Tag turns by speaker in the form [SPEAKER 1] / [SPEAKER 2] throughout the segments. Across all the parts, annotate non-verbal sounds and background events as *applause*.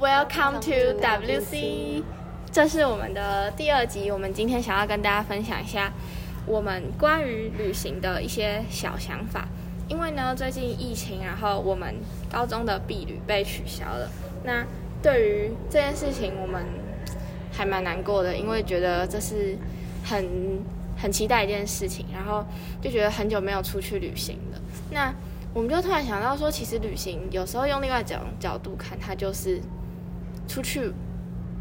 [SPEAKER 1] Welcome to WC，这是我们的第二集。我们今天想要跟大家分享一下我们关于旅行的一些小想法。因为呢，最近疫情，然后我们高中的毕旅被取消了。那对于这件事情，我们还蛮难过的，因为觉得这是很很期待一件事情，然后就觉得很久没有出去旅行了。那我们就突然想到说，其实旅行有时候用另外角角度看，它就是出去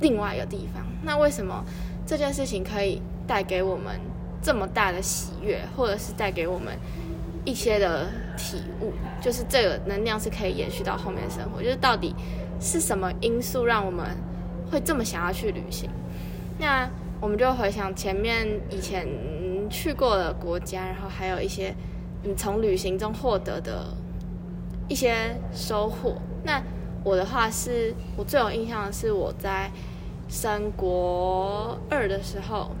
[SPEAKER 1] 另外一个地方。那为什么这件事情可以带给我们这么大的喜悦，或者是带给我们一些的体悟？就是这个能量是可以延续到后面生活。就是到底是什么因素让我们会这么想要去旅行？那我们就回想前面以前去过的国家，然后还有一些。你从旅行中获得的一些收获。那我的话是，我最有印象的是我在升国二的时候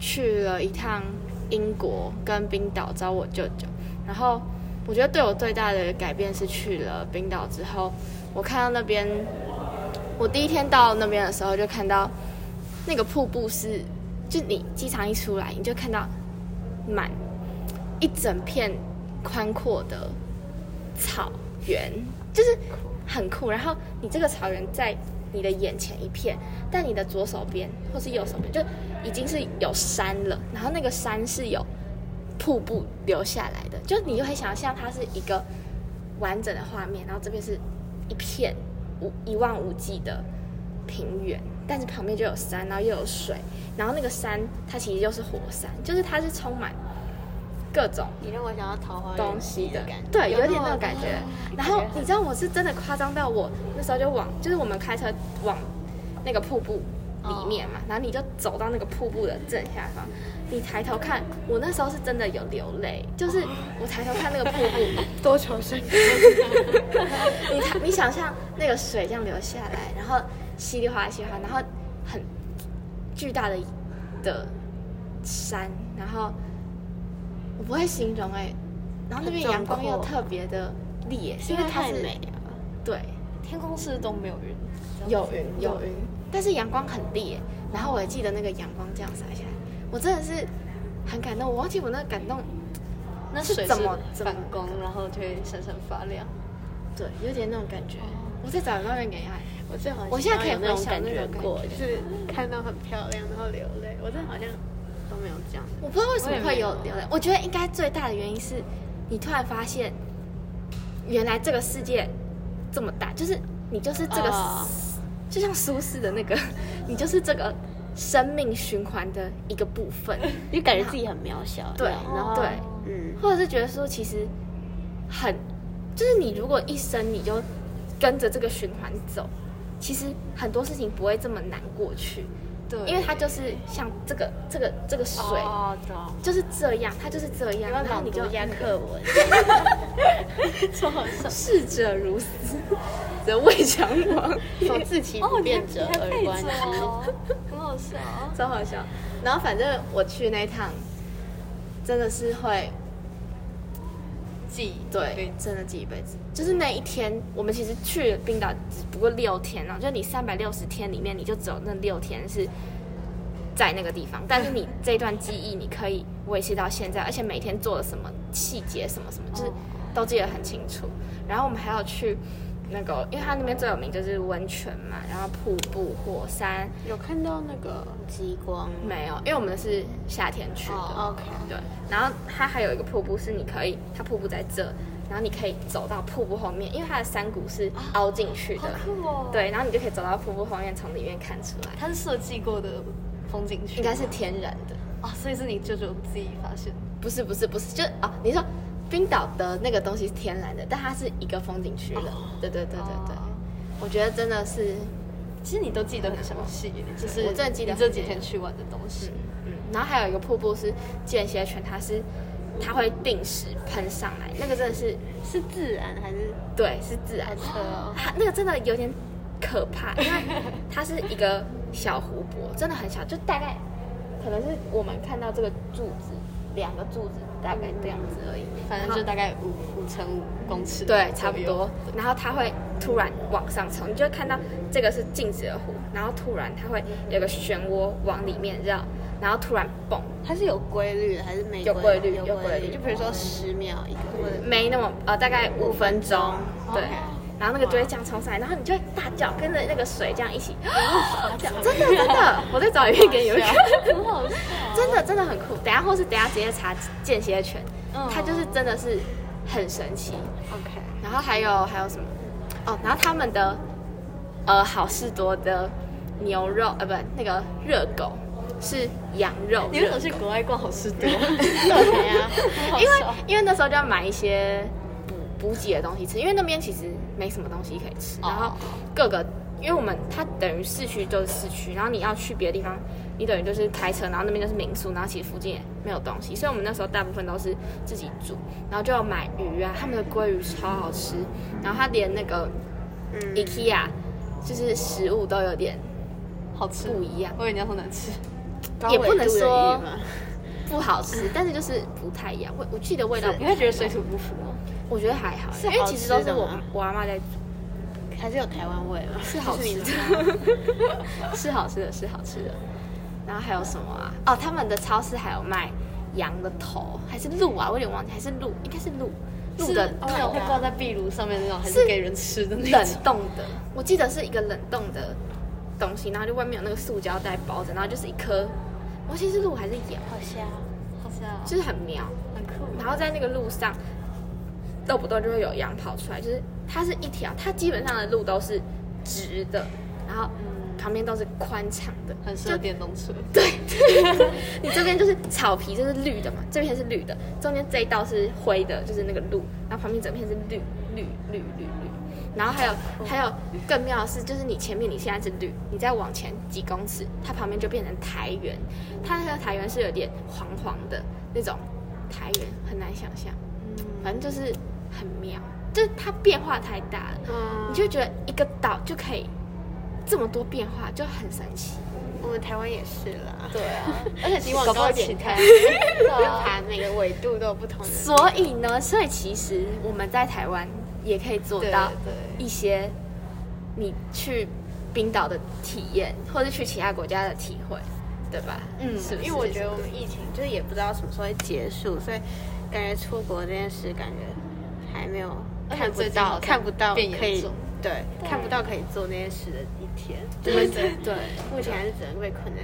[SPEAKER 1] 去了一趟英国跟冰岛找我舅舅。然后我觉得对我最大的改变是去了冰岛之后，我看到那边，我第一天到那边的时候就看到那个瀑布是，就你机场一出来，你就看到满一整片。宽阔的草原就是很酷，然后你这个草原在你的眼前一片，但你的左手边或是右手边就已经是有山了，然后那个山是有瀑布流下来的，就你就会想象它是一个完整的画面，然后这边是一片无一望无际的平原，但是旁边就有山，然后又有水，然后那个山它其实就是火山，就是它是充满。各种
[SPEAKER 2] 你让我想要桃花
[SPEAKER 1] 东西
[SPEAKER 2] 的感觉，
[SPEAKER 1] 对，有点那种感觉。然后你知道我是真的夸张到我那时候就往，就是我们开车往那个瀑布里面嘛，然后你就走到那个瀑布的正下方，你抬头看，我那时候是真的有流泪，*laughs* 就是我抬头看那个瀑布，*laughs*
[SPEAKER 2] 多愁善感。*laughs*
[SPEAKER 1] 你你想象那个水这样流下来，然后稀里哗啦稀里哗啦，然后很巨大的的山，然后。我不会形容哎，然后那边阳光又特别的烈，
[SPEAKER 2] 因为太美了。
[SPEAKER 1] 对，
[SPEAKER 2] 天空是都没有云，
[SPEAKER 1] 有云有云，但是阳光很烈。然后我还记得那个阳光这样洒下来，我真的是很感动。我忘记我那个感动，
[SPEAKER 2] 那是怎么反光，然后就会闪闪发亮。
[SPEAKER 1] 对，有点那种感觉。我再找照片给你看。
[SPEAKER 2] 我最好，
[SPEAKER 1] 我现在可以
[SPEAKER 2] 那种
[SPEAKER 1] 感
[SPEAKER 2] 觉过，就是看到很漂亮，然后流泪。我真的好像。都没有这样，
[SPEAKER 1] 我不知道为什么会有流泪。我觉得应该最大的原因是，你突然发现，原来这个世界这么大，就是你就是这个，就像苏轼的那个，*laughs* 你就是这个生命循环的一个部分，
[SPEAKER 2] 你感觉自己很渺小。
[SPEAKER 1] 对，然后对，嗯，或者是觉得说，其实很，就是你如果一生你就跟着这个循环走，其实很多事情不会这么难过去。
[SPEAKER 2] 对，
[SPEAKER 1] 因为它就是像这个这个这个水，就是这样，它就是这样，然后你就
[SPEAKER 2] 压课文，
[SPEAKER 1] 超好笑。逝者如斯，则未强亡。
[SPEAKER 2] 说自其不变者而观之，
[SPEAKER 1] 很好笑，超好笑。然后反正我去那趟，真的是会。记对，真的记一辈子。就是那一天，我们其实去冰岛只不过六天啊，就你三百六十天里面，你就只有那六天是在那个地方。但是你 *laughs* 这段记忆，你可以维持到现在，而且每天做了什么细节，什么什么，就是都记得很清楚。然后我们还要去。那个，因为它那边最有名就是温泉嘛，然后瀑布、火山，
[SPEAKER 2] 有看到那个极光
[SPEAKER 1] 没有？因为我们是夏天去的。
[SPEAKER 2] OK，
[SPEAKER 1] 对。然后它还有一个瀑布是你可以，它瀑布在这，然后你可以走到瀑布后面，因为它的山谷是凹进去的。好
[SPEAKER 2] 酷哦！
[SPEAKER 1] 对，然后你就可以走到瀑布后面，从里面看出来。
[SPEAKER 2] 它是设计过的风景区，
[SPEAKER 1] 应该是天然的
[SPEAKER 2] 哦，所以是你舅舅自己发现？
[SPEAKER 1] 不是，不是，不是，就啊，你说。冰岛的那个东西是天然的，但它是一个风景区了。对对对对对，我觉得真的是，
[SPEAKER 2] 其实你都记得很详细，就是
[SPEAKER 1] 我真的记得
[SPEAKER 2] 这几天去玩的东西。
[SPEAKER 1] 嗯，然后还有一个瀑布是间歇泉，它是它会定时喷上来，那个真的是
[SPEAKER 2] 是自然还是？
[SPEAKER 1] 对，是自然。它那个真的有点可怕，因为它是一个小湖泊，真的很小，就大概可能是我们看到这个柱子。两个柱子，大概这样子而已。
[SPEAKER 2] 反正就大概五五乘五公尺，
[SPEAKER 1] 对，差不多。然后它会突然往上冲，你就会看到这个是静止的湖，然后突然它会有个漩涡往里面绕，然后突然蹦，
[SPEAKER 2] 它是有规律的还是没
[SPEAKER 1] 有规律？有规律。
[SPEAKER 2] 就比如说十秒一个，
[SPEAKER 1] 没那么呃，大概五分钟，对。然后那个就会这样冲上来，然后你就会大叫，跟着那个水这样一起 *gasps* 真的真的，*laughs* 我再找一遍给你们看，
[SPEAKER 2] 很好笑，
[SPEAKER 1] 真的真的很酷。等下或是等下直接查间歇犬，
[SPEAKER 2] 嗯
[SPEAKER 1] 它就是真的是很神奇。
[SPEAKER 2] OK，
[SPEAKER 1] 然后还有还有什么？哦，然后他们的呃好事多的牛肉呃不那个热狗是羊肉
[SPEAKER 2] 你为什么去国外逛好事多？*laughs* *laughs* 对呀，
[SPEAKER 1] 因为因为那时候就要买一些补补给的东西吃，因为那边其实没什么东西可以吃，
[SPEAKER 2] 哦。
[SPEAKER 1] 然后各个因为我们它等于市区就是市区，然后你要去别的地方，你等于就是开车，然后那边就是民宿，然后其实附近也没有东西，所以我们那时候大部分都是自己煮，然后就要买鱼啊，他们的鲑鱼超好吃，然后它连那个
[SPEAKER 2] 嗯。
[SPEAKER 1] IKEA 就是食物都有点
[SPEAKER 2] 好吃
[SPEAKER 1] 不一样。
[SPEAKER 2] 我以为你要说难吃，
[SPEAKER 1] 也不能说不好吃，但是就是不太一样，我我记得味道
[SPEAKER 2] 是你会觉得水土不服吗？
[SPEAKER 1] 我觉得还好，因为其实都是我我阿妈在煮，
[SPEAKER 2] 还是有台湾味吗？*laughs*
[SPEAKER 1] 是好吃的，*laughs* 是好吃的，是好吃的。然后还有什么啊？哦，他们的超市还有卖羊的头，还是鹿啊？我有点忘记，还是鹿，应该是鹿，鹿的
[SPEAKER 2] 那种
[SPEAKER 1] 头
[SPEAKER 2] 会挂在壁炉上面那种，还
[SPEAKER 1] 是
[SPEAKER 2] 是给人吃的那种
[SPEAKER 1] 冷
[SPEAKER 2] 种？
[SPEAKER 1] 冻的，我记得是一个冷冻的东西，然后就外面有那个塑胶袋包着，然后就是一颗，我记得是鹿还是羊，
[SPEAKER 2] 好香，好香，
[SPEAKER 1] 就是很妙。
[SPEAKER 2] 很酷。
[SPEAKER 1] 然后在那个路上，动不动就会有羊跑出来，就是它是一条，它基本上的路都是直的，然后旁边都是宽敞的，
[SPEAKER 2] 很适合电动车。*laughs*
[SPEAKER 1] 对 *laughs* 你这边就是草皮，就是绿的嘛，这边是绿的，中间这一道是灰的，就是那个路，然后旁边整片是绿绿绿绿绿。然后还有还有更妙的是，就是你前面你现在是绿，你再往前几公尺，它旁边就变成台原，它那个台原是有点黄黄的那种台原，很难想象。反正就是很妙，就是它变化太大了，
[SPEAKER 2] 嗯
[SPEAKER 1] 你就会觉得一个岛就可以这么多变化，就很神奇。
[SPEAKER 2] 我们台湾也是啦，
[SPEAKER 1] 对啊，*laughs* 而且
[SPEAKER 2] 你往高一点看，
[SPEAKER 1] 对啊 *laughs*
[SPEAKER 2] 每个纬度都有不同的。
[SPEAKER 1] 所以呢，所以其实我们在台湾也可以做到一些你去冰岛的体验，或者去其他国家的体会，对吧？
[SPEAKER 2] 嗯，
[SPEAKER 1] 是
[SPEAKER 2] 因为我觉得我们疫情就是也不知道什么时候会结束，所以感觉出国这件事感觉还没有看不到看不到可以
[SPEAKER 1] 重。
[SPEAKER 2] 对看不到可以做那件事的一天。
[SPEAKER 1] 对对对，
[SPEAKER 2] 目前还是只能被困在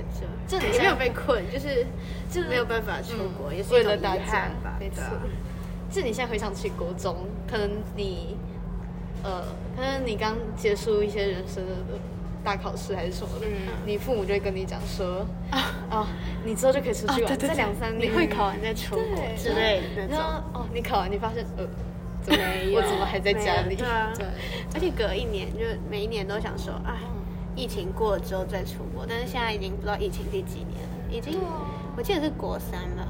[SPEAKER 2] 这，
[SPEAKER 1] 这
[SPEAKER 2] 没有被困，就是
[SPEAKER 1] 就是
[SPEAKER 2] 没有办法出国，
[SPEAKER 1] 嗯
[SPEAKER 2] 也是一种遗憾吧。
[SPEAKER 1] 没错
[SPEAKER 2] 对啊
[SPEAKER 3] 是你现在回想起国中，可能你，呃，可能你刚结束一些人生的大考试还是什么的，
[SPEAKER 1] 嗯。
[SPEAKER 3] 你父母就会跟你讲说，啊，你之后就可以出去玩，这两三年
[SPEAKER 2] 你会考完再出国之类的那
[SPEAKER 3] 然后
[SPEAKER 2] 种。
[SPEAKER 3] 哦，你考完你发现，呃，*laughs* 怎么
[SPEAKER 1] 没有。
[SPEAKER 3] 我怎么还在家里？
[SPEAKER 2] 对啊，
[SPEAKER 1] 对。
[SPEAKER 2] 而且隔一年就每一年都想说，啊，
[SPEAKER 1] 嗯。
[SPEAKER 2] 疫情过了之后再出国，但是现在已经不知道疫情第几年了，已经我记得是国三吧，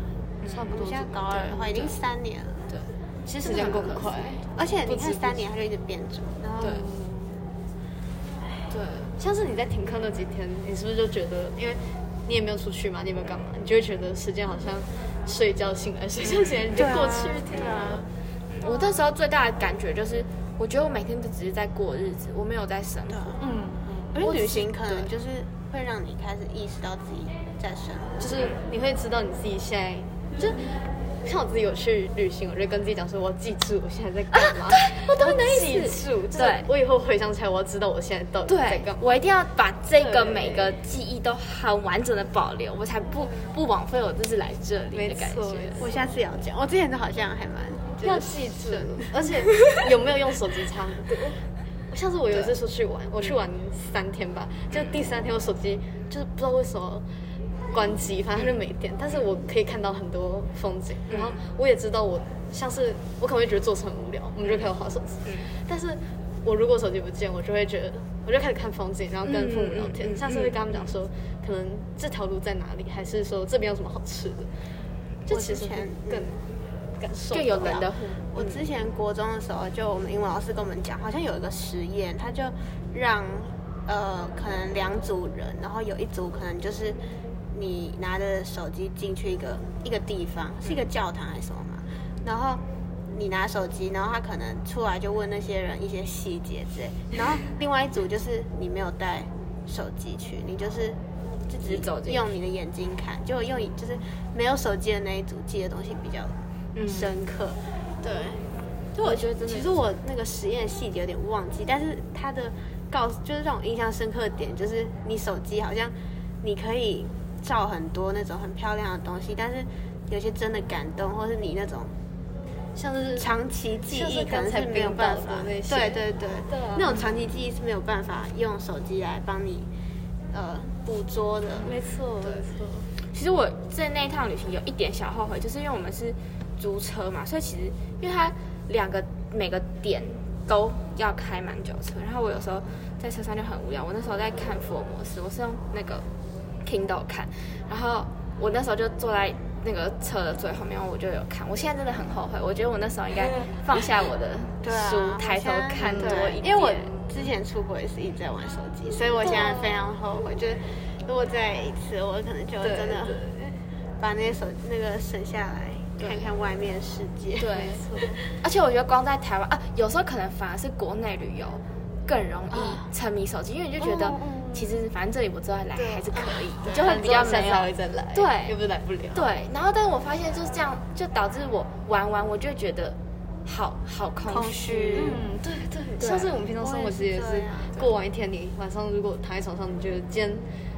[SPEAKER 3] 差不多
[SPEAKER 2] 我们现在高二的话已经三年了，
[SPEAKER 1] 对，
[SPEAKER 3] 其实时间过很快，
[SPEAKER 2] 而且你看三年它就一直变着，然后
[SPEAKER 1] 对。对，
[SPEAKER 3] 像是你在停课那几天，你是不是就觉得，因为你也没有出去嘛，你也没有干嘛，你就会觉得时间好像睡觉醒来，睡觉醒来你就过去一天了。
[SPEAKER 1] 我那时候最大的感觉就是，我觉得我每天都只是在过日子，我没有在生活。
[SPEAKER 3] 嗯，
[SPEAKER 2] 而且旅行可能就是会让你开始意识到自己在生活，
[SPEAKER 3] 就是你会知道你自己现在，就像我自己有去旅行，我就跟自己讲说，我要记住我现在在干嘛。
[SPEAKER 1] 我懂你的
[SPEAKER 3] 记
[SPEAKER 1] 意思。
[SPEAKER 3] 住，就是
[SPEAKER 1] 对
[SPEAKER 3] 我以后回想起来，我要知道我现在到底在
[SPEAKER 1] 对
[SPEAKER 3] 干嘛。，
[SPEAKER 1] 我一定要把这个每个记忆都很完整的保留，我才不不枉费我这次来这里的感觉。
[SPEAKER 2] 我下次也要讲，我之前都好像还蛮
[SPEAKER 3] 要记住，而且有没有用手机差很多。*laughs* 像是我有一次出去玩，我去玩三天吧，就第三天我手机就是不知道为什么关机，反正它就没电，但是我可以看到很多风景，然后我也知道我像是我可能会觉得坐车很无聊，我们就开始划手机，但是我如果手机不见，我就会觉得我就开始看风景，然后跟父母聊天，
[SPEAKER 1] 嗯嗯嗯
[SPEAKER 3] 像是会跟他们讲说，可能这条路在哪里，还是说这边有什么好吃的，就其实更感受
[SPEAKER 1] 更有人的
[SPEAKER 2] 我之前国中的时候，就我们英文老师跟我们讲，好像有一个实验，他就让呃可能两组人，然后有一组可能就是你拿着手机进去一个一个地方，是一个教堂还是什么嘛？然后你拿手机，然后他可能出来就问那些人一些细节之类。*laughs* 然后另外一组就是你没有带手机去，你就是自己
[SPEAKER 1] 走
[SPEAKER 2] 用你的眼睛看，就用就是没有手机的那一组记的东西比较深刻。
[SPEAKER 3] 对，
[SPEAKER 2] 就
[SPEAKER 1] 我觉得真的
[SPEAKER 2] 其实我那个实验细节有点忘记，但是他的告就是让我印象深刻的点，就是你手机好像你可以照很多那种很漂亮的东西，但是有些真的感动，或是你那种
[SPEAKER 3] 像是
[SPEAKER 2] 长期记忆可能是没有办法，对对对，
[SPEAKER 3] 对啊
[SPEAKER 2] 那种长期记忆是没有办法用手机来帮你呃捕捉的。
[SPEAKER 3] 没错没错，
[SPEAKER 1] 其实我在那一趟旅行有一点小后悔，就是因为我们是租车嘛，所以其实因为它两个每个点都要开蛮久车，然后我有时候在车上就很无聊。我那时候在看福尔摩斯，我是用那个 Kindle 看，然后我那时候就坐在那个车的最后面，我就有看。我现在真的很后悔，我觉得我那时候应该放下我的书，抬头看多一点。
[SPEAKER 2] 因为我之前出国也是一直在玩手机，所以我现在非常后悔。就是如果再一次，我可能就
[SPEAKER 3] 对
[SPEAKER 2] 真的把那些手那个省下来，看看外面世界。
[SPEAKER 1] 对，而且我觉得光在台湾啊，有时候可能反而是国内旅游更容易沉迷手机，因为你就觉得其实反正这里我之后来还是可以，你就会比较没有
[SPEAKER 3] 下次还会再来，
[SPEAKER 1] 对
[SPEAKER 3] 又不是来不了，
[SPEAKER 1] 对。然后但是我发现就是这样，就导致我玩完我就觉得好好空
[SPEAKER 2] 空
[SPEAKER 1] 虚
[SPEAKER 2] 虚。
[SPEAKER 3] 嗯，对对，像是我们平常生活其实也是过完一天，你晚上如果躺在床上，你觉得今天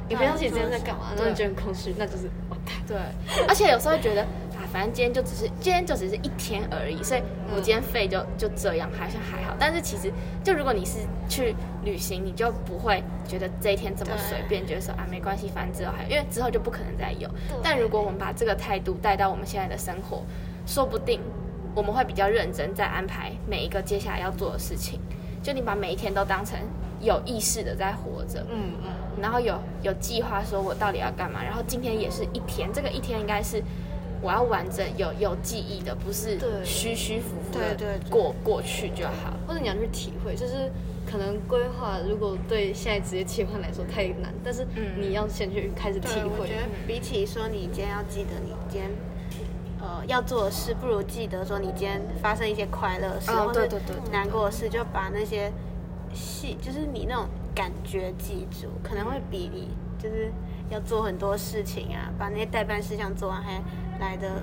[SPEAKER 3] 你回想起今天在干嘛，然后你觉得很空虚，那就是完蛋。
[SPEAKER 1] 对，*laughs* 而且有时候会觉得啊，反正今天就只是今天就只是一天而已，所以我今天费就就这样，好像还好。但是其实，就如果你是去旅行，你就不会觉得这一天这么随便，觉得说啊没关系，反正之后还有，因为之后就不可能再有。但如果我们把这个态度带到我们现在的生活，说不定我们会比较认真，在安排每一个接下来要做的事情。就你把每一天都当成有意识的在活着，
[SPEAKER 3] 嗯嗯，
[SPEAKER 1] 然后有有计划说我到底要干嘛，然后今天也是一天，这个一天应该是我要完整有有记忆的，不是
[SPEAKER 3] 对
[SPEAKER 1] 虚虚浮浮的
[SPEAKER 2] 对对对
[SPEAKER 1] 过过去就好。
[SPEAKER 3] 或者你要去体会，就是可能规划如果对现在职业切换来说太难，但是
[SPEAKER 1] 嗯
[SPEAKER 3] 你要先去开始体
[SPEAKER 2] 对，我
[SPEAKER 3] 会
[SPEAKER 2] 觉。得比起说你今天要记得你今天呃要做的事，不如记得说你今天发生一些快乐事，
[SPEAKER 1] 哦
[SPEAKER 2] 或者难过的事，就把那些细，就是你那种感觉记住，可能会比你就是要做很多事情啊，把那些代办事项做完还来的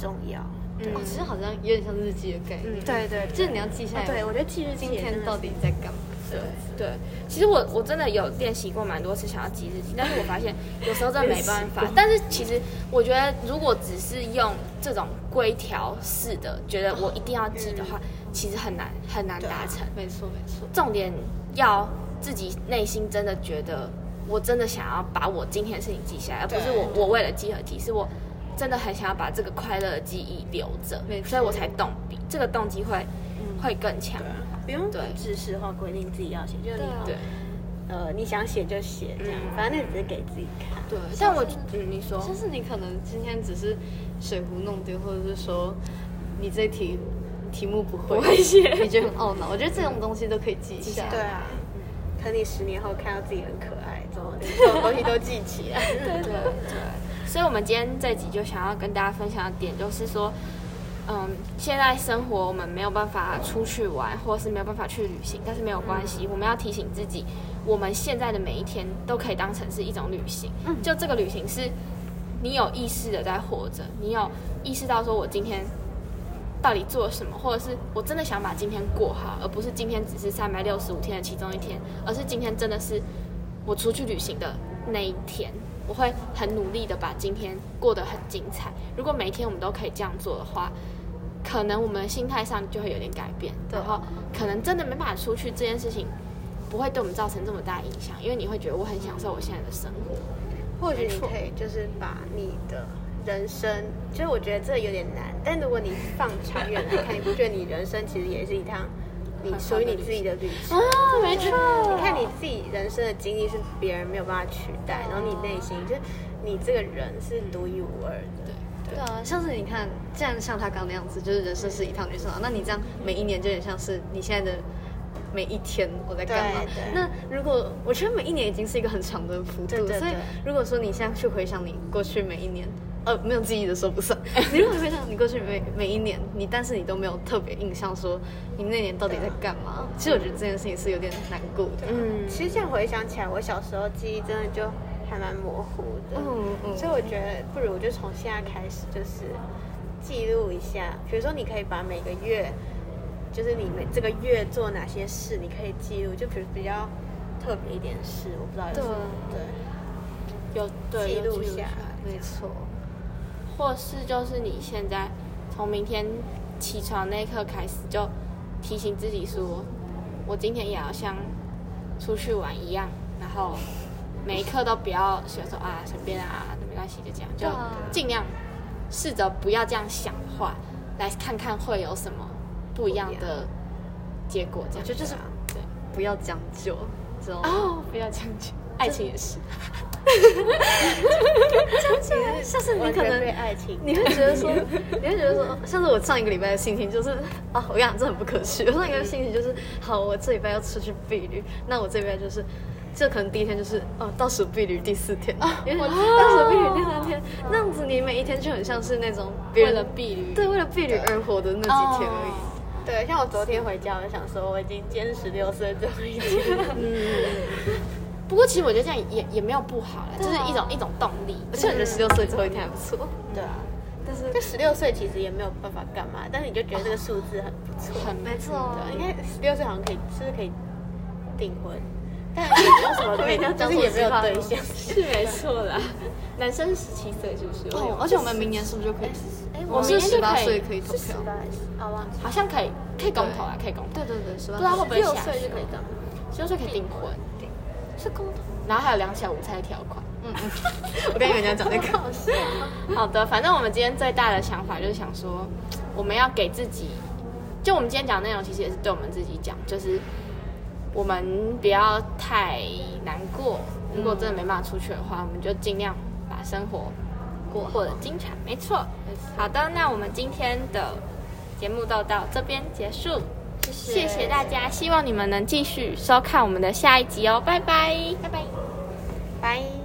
[SPEAKER 2] 重要。
[SPEAKER 1] 嗯。
[SPEAKER 3] 哦，其实好像有点像日记的概念，
[SPEAKER 1] 嗯
[SPEAKER 2] 对。对，
[SPEAKER 3] 就是你要记下来，
[SPEAKER 2] 哦对我觉得记日记
[SPEAKER 3] 今天到底在干嘛？
[SPEAKER 1] 对。对，其实我我真的有练习过蛮多次想要记日记，但是我发现有时候真的没办法。*laughs* 但是其实我觉得，如果只是用这种规条式的，觉得我一定要记的话，其实很难很难达成。
[SPEAKER 3] 没错没错，
[SPEAKER 1] 重点要自己内心真的觉得，我真的想要把我今天的事情记下来，而不是我我为了记而记，是我真的很想要把这个快乐的记忆留着所以我才动笔，这个动机会、会更强。
[SPEAKER 2] 不用
[SPEAKER 1] 对
[SPEAKER 2] 知识化规定自己要写，就是你
[SPEAKER 3] 对
[SPEAKER 2] 呃你想写就写这样，
[SPEAKER 1] 嗯
[SPEAKER 2] 反正那只是给自己看。
[SPEAKER 1] 对，像我嗯，你说
[SPEAKER 3] 就是你可能今天只是水壶弄丢，或者是说你这题题目不会，
[SPEAKER 1] 不会写 *laughs*
[SPEAKER 3] 你觉得很懊恼。我觉得这种东西都可以记下来。
[SPEAKER 2] 对啊，可你十年后看到自己很可爱，这种这种东西都记起来。*laughs*
[SPEAKER 1] 对对对，所以我们今天这集就想要跟大家分享的点就是说，嗯，现在生活我们没有办法出去玩，或是没有办法去旅行，但是没有关系，我们要提醒自己，我们现在的每一天都可以当成是一种旅行。就这个旅行是你有意识的在活着，你有意识到说我今天到底做了什么，或者是我真的想把今天过好，而不是今天只是三百六十五天的其中一天，而是今天真的是我出去旅行的那一天，我会很努力的把今天过得很精彩。如果每一天我们都可以这样做的话，可能我们心态上就会有点改变，然后可能真的没办法出去这件事情，不会对我们造成这么大影响，因为你会觉得我很享受我现在的生活。
[SPEAKER 2] 或许你可以就是把你的人生，就是我觉得这有点难，但如果你放长远来看，你不觉得你人生其实也是一趟你属于你自己的旅程？
[SPEAKER 1] 啊，没错
[SPEAKER 2] 你看你自己人生的经历是别人没有办法取代，然后你内心就是你这个人是独一无二的。
[SPEAKER 3] 对啊，像是你看，既然像他刚那样子，就是人生是一趟旅程啊。那你这样每一年就有点像是你现在的每一天我在干嘛
[SPEAKER 2] 对对。
[SPEAKER 3] 那如果我觉得每一年已经是一个很长的幅度，所以
[SPEAKER 2] 对对对
[SPEAKER 3] 如果说你现在去回想你过去每一年。呃，没有记忆的时候不算。*laughs* 你如果回想你过去每每一年，你但是你都没有特别印象，说你那年到底在干嘛？其实我觉得这件事情是有点难过的。
[SPEAKER 1] 嗯，
[SPEAKER 2] 其实现在回想起来，我小时候记忆真的就还蛮模糊的。
[SPEAKER 3] 嗯嗯
[SPEAKER 2] 所以我觉得不如就从现在开始，就是记录一下。比如说，你可以把每个月，就是你每这个月做哪些事，你可以记录。就比如比较特别一点事，我不知道有什么。对，
[SPEAKER 1] 有对
[SPEAKER 2] 记录下来。
[SPEAKER 3] 没错。
[SPEAKER 1] 或是就是你现在从明天起床那一刻开始，就提醒自己说，我今天也要像出去玩一样，然后每一刻都不要想说啊随便啊，没关系就这样，就尽量试着不要这样想的话，来看看会有什么不一样的结果。这样
[SPEAKER 3] 我觉得就是
[SPEAKER 1] 对
[SPEAKER 3] 不要将就，这种
[SPEAKER 1] 哦，不要将就，爱情也是。
[SPEAKER 3] 像是你可能
[SPEAKER 2] 被爱情，
[SPEAKER 3] 你会觉得说，*laughs* 你会觉得说，像是我上一个礼拜的心情就是啊，我跟你讲，这很不可取。我上一个心情就是，好，我这礼拜要出去避旅，那我这礼拜就是，这可能第一天就是哦，倒数避旅第四天，因为倒数避旅第三天，那样子你每一天就很像是那种别
[SPEAKER 1] 为
[SPEAKER 3] 人
[SPEAKER 1] 了避旅，
[SPEAKER 3] 对为了避旅而活的那几天而已。
[SPEAKER 2] 对，像我昨天回家，我就想说，我已经今天十六岁最后一天。了。
[SPEAKER 1] 嗯，不过其实我觉得这样也也没有不好啦，就是一种一种动力。
[SPEAKER 3] 而且我觉得十六岁最后一天还不错，
[SPEAKER 2] 对啊，
[SPEAKER 3] 但是
[SPEAKER 2] 就十六岁其实也没有办法干嘛，但是你就觉得这个数字很不错。
[SPEAKER 1] 很
[SPEAKER 3] 没错
[SPEAKER 2] 对，应该十六岁好像可以，是不是可以订婚？但也没有什么可以，就是也没有对象。*laughs*
[SPEAKER 1] 是没错啦。男生十七岁是不是？
[SPEAKER 3] 哦，而且我们明年是不是就可以？
[SPEAKER 2] 哎
[SPEAKER 3] 我是十八岁可以投票
[SPEAKER 2] 是十。八，哦，忘记了。
[SPEAKER 1] 好像可以，可以公投啊，可以公投。
[SPEAKER 3] 对对对，十八
[SPEAKER 1] 不知道会不会
[SPEAKER 2] 六
[SPEAKER 1] 下
[SPEAKER 2] 岁就可以当。
[SPEAKER 1] 十六岁可以订婚，
[SPEAKER 3] 是。
[SPEAKER 1] 然后还有两小无猜条款。
[SPEAKER 3] 嗯嗯，*laughs* 我跟你们讲那个。
[SPEAKER 2] 好笑哦。
[SPEAKER 1] 好的，反正我们今天最大的想法就是想说，我们要给自己，就我们今天讲的内容，其实也是对我们自己讲，就是我们不要太难过。如果真的没办法出去的话，我们就尽量把生活过过得精彩。没错。好的，那我们今天的节目就到这边结束，谢谢大家，希望你们能继续收看我们的下一集哦，拜拜，拜拜。
[SPEAKER 2] 拜。